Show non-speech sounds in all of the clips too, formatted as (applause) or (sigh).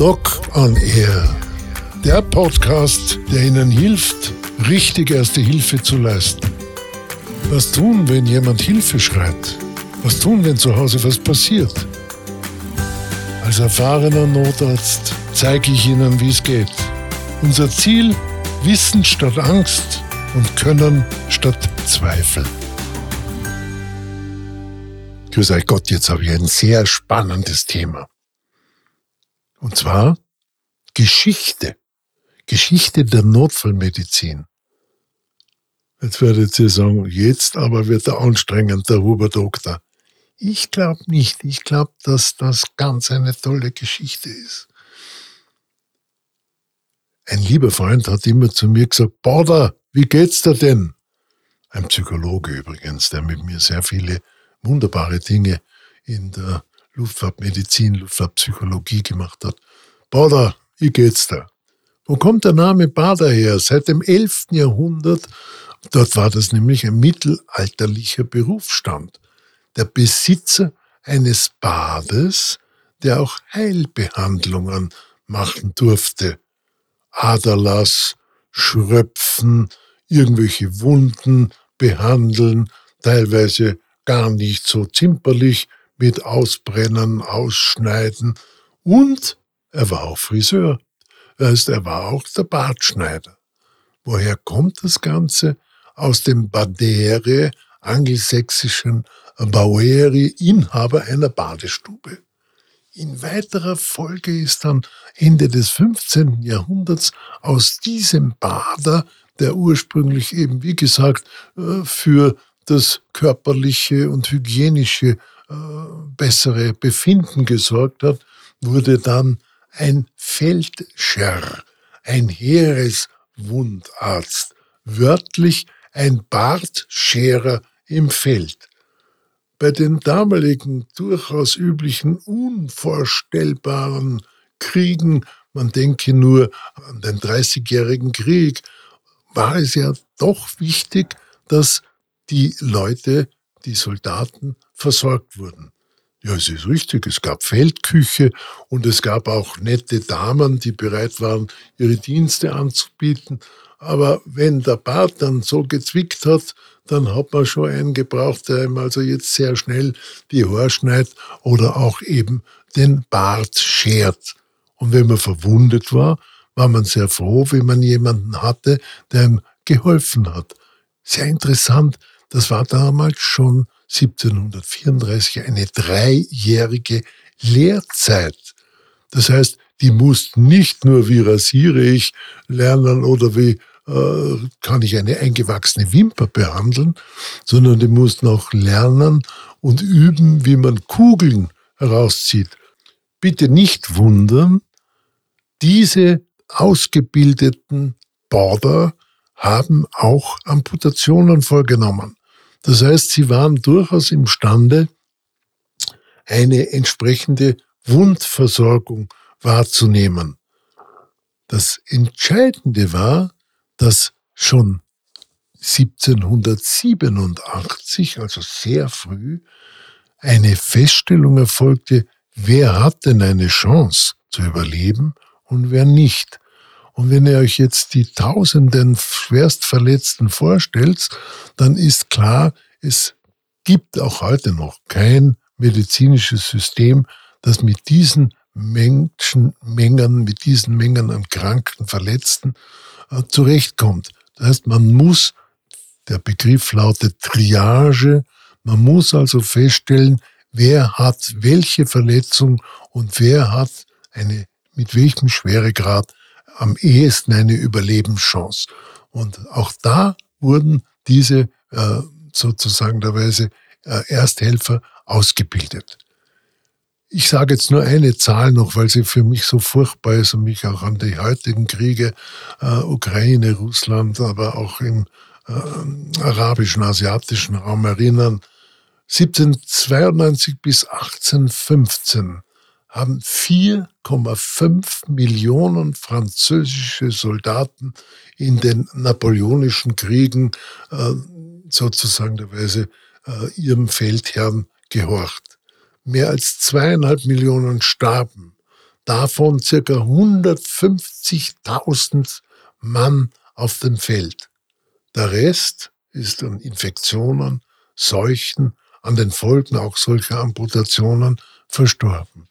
Doc on Air. Der Podcast, der Ihnen hilft, richtig erste Hilfe zu leisten. Was tun, wenn jemand Hilfe schreit? Was tun, wenn zu Hause was passiert? Als erfahrener Notarzt zeige ich Ihnen, wie es geht. Unser Ziel, Wissen statt Angst und Können statt Zweifel. Grüß euch Gott, jetzt habe ich ein sehr spannendes Thema. Und zwar Geschichte. Geschichte der Notfallmedizin. Jetzt werdet ihr sagen, jetzt aber wird er anstrengend, der Huberdoktor. Ich glaube nicht. Ich glaube, dass das ganz eine tolle Geschichte ist. Ein lieber Freund hat immer zu mir gesagt, Bader, wie geht's dir denn? Ein Psychologe übrigens, der mit mir sehr viele wunderbare Dinge in der Luftfahrtmedizin, Luftfahrtpsychologie gemacht hat. Bader, wie geht's da? Wo kommt der Name Bader her? Seit dem 11. Jahrhundert, dort war das nämlich ein mittelalterlicher Berufsstand. Der Besitzer eines Bades, der auch Heilbehandlungen machen durfte. Aderlass, Schröpfen, irgendwelche Wunden behandeln, teilweise gar nicht so zimperlich, mit Ausbrennen, Ausschneiden und er war auch Friseur. Das heißt, er war auch der Bartschneider. Woher kommt das Ganze? Aus dem Badere, angelsächsischen Baueri, Inhaber einer Badestube. In weiterer Folge ist dann Ende des 15. Jahrhunderts aus diesem Bader, der ursprünglich eben, wie gesagt, äh, für das körperliche und hygienische bessere Befinden gesorgt hat, wurde dann ein Feldscherr, ein Heereswundarzt, wörtlich ein Bartscherer im Feld. Bei den damaligen durchaus üblichen, unvorstellbaren Kriegen, man denke nur an den Dreißigjährigen Krieg, war es ja doch wichtig, dass die Leute, die Soldaten versorgt wurden. Ja, es ist richtig, es gab Feldküche und es gab auch nette Damen, die bereit waren, ihre Dienste anzubieten. Aber wenn der Bart dann so gezwickt hat, dann hat man schon einen gebraucht, der ihm also jetzt sehr schnell die Haare schneidet oder auch eben den Bart schert. Und wenn man verwundet war, war man sehr froh, wenn man jemanden hatte, der ihm geholfen hat. Sehr interessant, das war damals schon 1734 eine dreijährige Lehrzeit. Das heißt, die mussten nicht nur, wie rasiere ich, lernen oder wie äh, kann ich eine eingewachsene Wimper behandeln, sondern die mussten auch lernen und üben, wie man Kugeln herauszieht. Bitte nicht wundern, diese ausgebildeten Border haben auch Amputationen vorgenommen. Das heißt, sie waren durchaus imstande, eine entsprechende Wundversorgung wahrzunehmen. Das Entscheidende war, dass schon 1787, also sehr früh, eine Feststellung erfolgte, wer hat denn eine Chance zu überleben und wer nicht. Und wenn ihr euch jetzt die tausenden Schwerstverletzten vorstellt, dann ist klar, es gibt auch heute noch kein medizinisches System, das mit diesen Menschenmengen, mit diesen Mengen an Kranken, Verletzten äh, zurechtkommt. Das heißt, man muss, der Begriff lautet Triage, man muss also feststellen, wer hat welche Verletzung und wer hat eine, mit welchem Schweregrad am ehesten eine Überlebenschance. Und auch da wurden diese äh, sozusagen der Weise äh, Ersthelfer ausgebildet. Ich sage jetzt nur eine Zahl noch, weil sie für mich so furchtbar ist und mich auch an die heutigen Kriege, äh, Ukraine, Russland, aber auch im äh, arabischen, asiatischen Raum erinnern. 1792 bis 1815 haben 4,5 Millionen französische Soldaten in den napoleonischen Kriegen äh, sozusagen der Weise äh, ihrem Feldherrn gehorcht. Mehr als zweieinhalb Millionen starben. davon circa 150.000 Mann auf dem Feld. Der Rest ist an Infektionen, Seuchen, an den Folgen auch solcher Amputationen verstorben.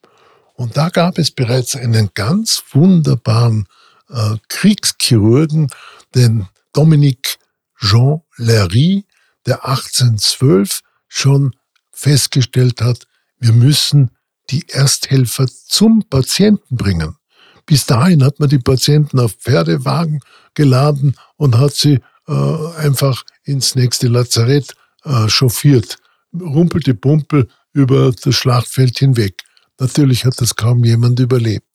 Und da gab es bereits einen ganz wunderbaren äh, Kriegschirurgen, den Dominique Jean Larry, der 1812 schon festgestellt hat, wir müssen die Ersthelfer zum Patienten bringen. Bis dahin hat man die Patienten auf Pferdewagen geladen und hat sie äh, einfach ins nächste Lazarett äh, chauffiert. Rumpelte Pumpel über das Schlachtfeld hinweg. Natürlich hat das kaum jemand überlebt.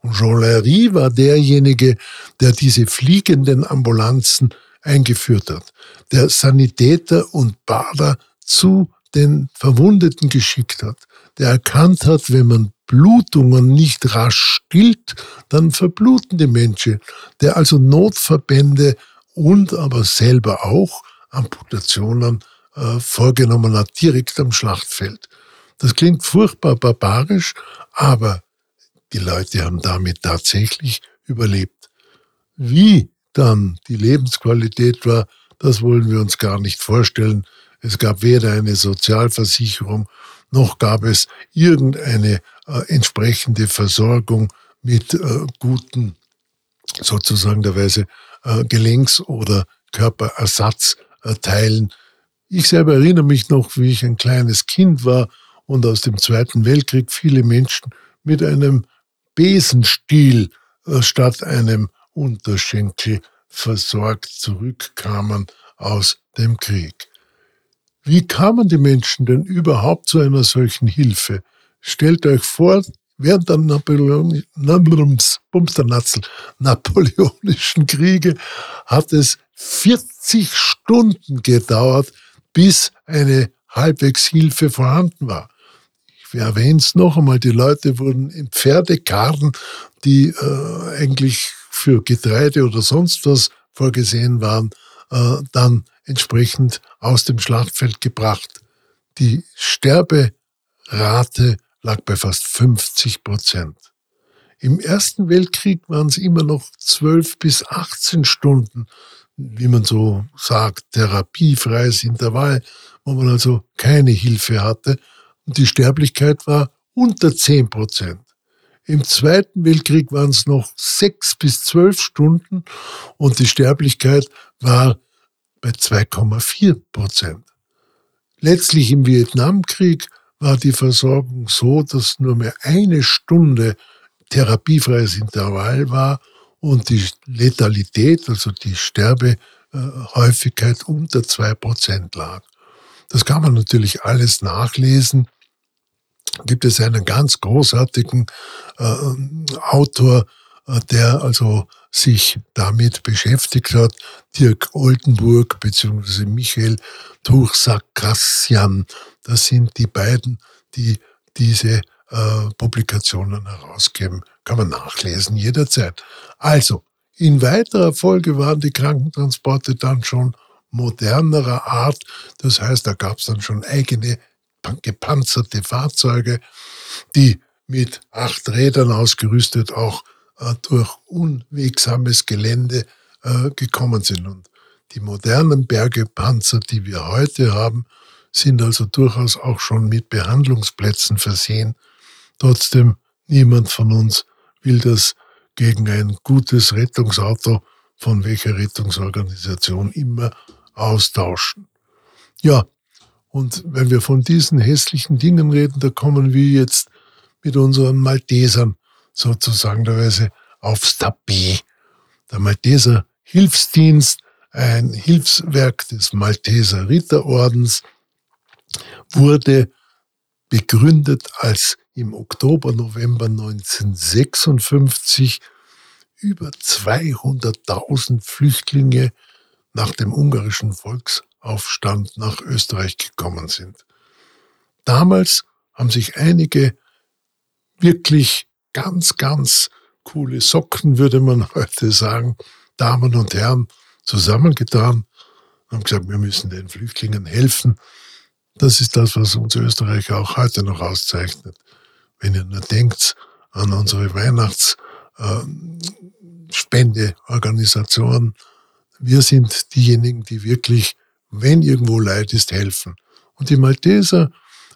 Und Jean Larry war derjenige, der diese fliegenden Ambulanzen eingeführt hat, der Sanitäter und Bader zu den Verwundeten geschickt hat, der erkannt hat, wenn man Blutungen nicht rasch stillt, dann verbluten die Menschen, der also Notverbände und aber selber auch Amputationen äh, vorgenommen hat, direkt am Schlachtfeld. Das klingt furchtbar barbarisch, aber die Leute haben damit tatsächlich überlebt. Wie dann die Lebensqualität war, das wollen wir uns gar nicht vorstellen. Es gab weder eine Sozialversicherung, noch gab es irgendeine äh, entsprechende Versorgung mit äh, guten, sozusagen der Weise, äh, Gelenks- oder Körperersatzteilen. Ich selber erinnere mich noch, wie ich ein kleines Kind war und aus dem Zweiten Weltkrieg viele Menschen mit einem Besenstiel äh, statt einem Unterschenkel versorgt zurückkamen aus dem Krieg. Wie kamen die Menschen denn überhaupt zu einer solchen Hilfe? Stellt euch vor, während der Napoleon, napoleonischen Kriege hat es 40 Stunden gedauert, bis eine halbwegs Hilfe vorhanden war. Ich erwähne es noch einmal, die Leute wurden in Pferdekarren, die äh, eigentlich für Getreide oder sonst was vorgesehen waren, äh, dann entsprechend aus dem Schlachtfeld gebracht. Die Sterberate lag bei fast 50 Prozent. Im Ersten Weltkrieg waren es immer noch 12 bis 18 Stunden, wie man so sagt, therapiefreies Intervall, wo man also keine Hilfe hatte. Und die Sterblichkeit war unter 10 Prozent. Im Zweiten Weltkrieg waren es noch sechs bis zwölf Stunden und die Sterblichkeit war bei 2,4 Prozent. Letztlich im Vietnamkrieg war die Versorgung so, dass nur mehr eine Stunde therapiefreies Intervall war und die Letalität, also die Sterbehäufigkeit unter zwei Prozent lag. Das kann man natürlich alles nachlesen gibt es einen ganz großartigen äh, Autor, äh, der also sich damit beschäftigt hat, Dirk Oldenburg bzw. Michael Tursakrassian. Das sind die beiden, die diese äh, Publikationen herausgeben. Kann man nachlesen jederzeit. Also, in weiterer Folge waren die Krankentransporte dann schon modernerer Art. Das heißt, da gab es dann schon eigene gepanzerte Fahrzeuge, die mit acht Rädern ausgerüstet auch äh, durch unwegsames Gelände äh, gekommen sind. Und die modernen Bergepanzer, die wir heute haben, sind also durchaus auch schon mit Behandlungsplätzen versehen. Trotzdem, niemand von uns will das gegen ein gutes Rettungsauto von welcher Rettungsorganisation immer austauschen. Ja, und wenn wir von diesen hässlichen Dingen reden, da kommen wir jetzt mit unseren Maltesern sozusagen derweise aufs Tapet. Der Malteser Hilfsdienst, ein Hilfswerk des Malteser Ritterordens, wurde begründet, als im Oktober, November 1956 über 200.000 Flüchtlinge nach dem ungarischen Volks Aufstand nach Österreich gekommen sind. Damals haben sich einige wirklich ganz, ganz coole Socken, würde man (laughs) heute sagen, Damen und Herren, zusammengetan, haben gesagt, wir müssen den Flüchtlingen helfen. Das ist das, was uns Österreicher auch heute noch auszeichnet. Wenn ihr nur denkt an unsere Weihnachtsspendeorganisationen. Äh, wir sind diejenigen, die wirklich, wenn irgendwo Leid ist, helfen. Und die Malteser,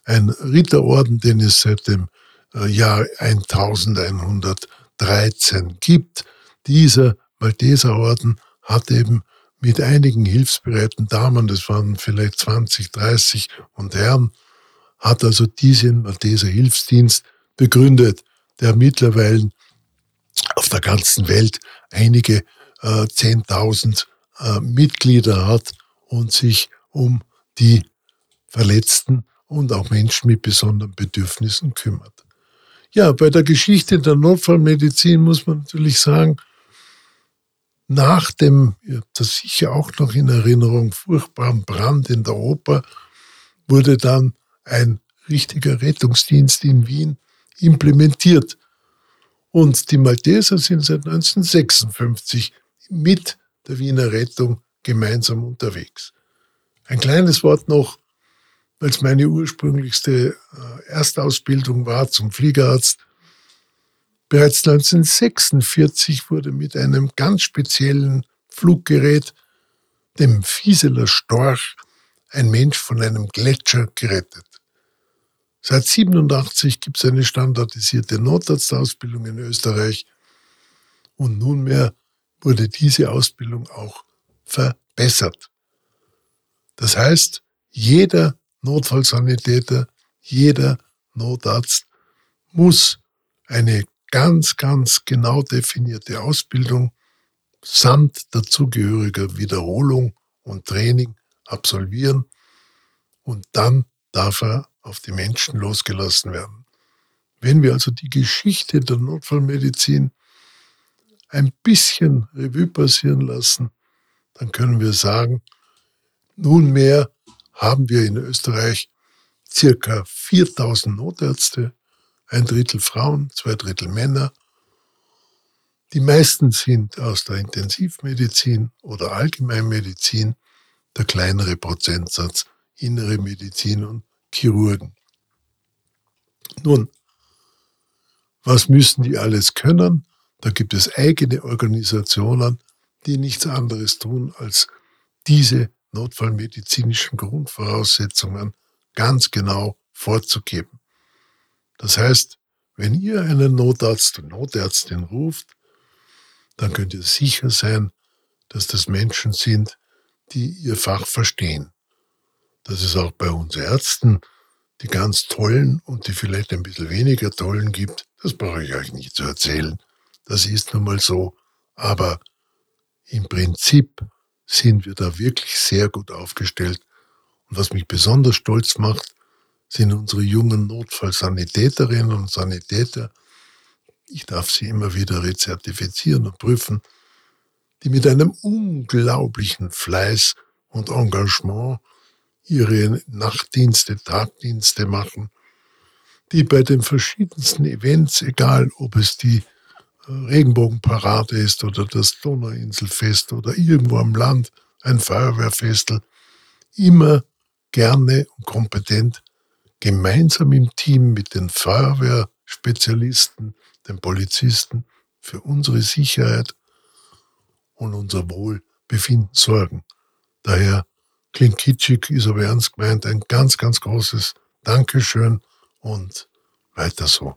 ein Ritterorden, den es seit dem äh, Jahr 1113 gibt, dieser Malteserorden hat eben mit einigen hilfsbereiten Damen, das waren vielleicht 20, 30 und Herren, hat also diesen Malteser Hilfsdienst begründet, der mittlerweile auf der ganzen Welt einige äh, 10.000 äh, Mitglieder hat und sich um die Verletzten und auch Menschen mit besonderen Bedürfnissen kümmert. Ja, bei der Geschichte der Notfallmedizin muss man natürlich sagen, nach dem, ja, das sicher auch noch in Erinnerung, furchtbaren Brand in der Oper, wurde dann ein richtiger Rettungsdienst in Wien implementiert. Und die Malteser sind seit 1956 mit der Wiener Rettung gemeinsam unterwegs. Ein kleines Wort noch, weil es meine ursprünglichste äh, Erstausbildung war zum Fliegerarzt. Bereits 1946 wurde mit einem ganz speziellen Fluggerät, dem Fieseler Storch, ein Mensch von einem Gletscher gerettet. Seit 87 gibt es eine standardisierte Notarztausbildung in Österreich und nunmehr wurde diese Ausbildung auch verbessert. Das heißt, jeder Notfallsanitäter, jeder Notarzt muss eine ganz, ganz genau definierte Ausbildung samt dazugehöriger Wiederholung und Training absolvieren und dann darf er auf die Menschen losgelassen werden. Wenn wir also die Geschichte der Notfallmedizin ein bisschen Revue passieren lassen, dann können wir sagen, nunmehr haben wir in Österreich circa 4000 Notärzte, ein Drittel Frauen, zwei Drittel Männer. Die meisten sind aus der Intensivmedizin oder Allgemeinmedizin, der kleinere Prozentsatz innere Medizin und Chirurgen. Nun, was müssen die alles können? Da gibt es eigene Organisationen, die nichts anderes tun, als diese notfallmedizinischen Grundvoraussetzungen ganz genau vorzugeben. Das heißt, wenn ihr einen Notarzt und Notärztin ruft, dann könnt ihr sicher sein, dass das Menschen sind, die ihr Fach verstehen. Das ist auch bei uns Ärzten, die ganz tollen und die vielleicht ein bisschen weniger tollen gibt. Das brauche ich euch nicht zu erzählen. Das ist nun mal so. Aber im Prinzip sind wir da wirklich sehr gut aufgestellt. Und was mich besonders stolz macht, sind unsere jungen Notfallsanitäterinnen und Sanitäter. Ich darf sie immer wieder rezertifizieren und prüfen, die mit einem unglaublichen Fleiß und Engagement ihre Nachtdienste, Tagdienste machen, die bei den verschiedensten Events, egal ob es die Regenbogenparade ist oder das Donauinselfest oder irgendwo am Land ein Feuerwehrfestel, immer gerne und kompetent gemeinsam im Team mit den Feuerwehrspezialisten, den Polizisten für unsere Sicherheit und unser Wohlbefinden sorgen. Daher klingt kitschig, ist aber ernst gemeint, ein ganz, ganz großes Dankeschön und weiter so.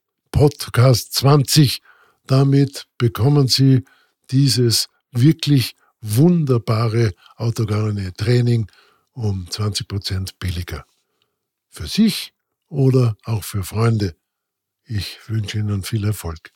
Podcast 20 damit bekommen Sie dieses wirklich wunderbare autogene Training um 20 Prozent billiger. für sich oder auch für Freunde. Ich wünsche Ihnen viel Erfolg.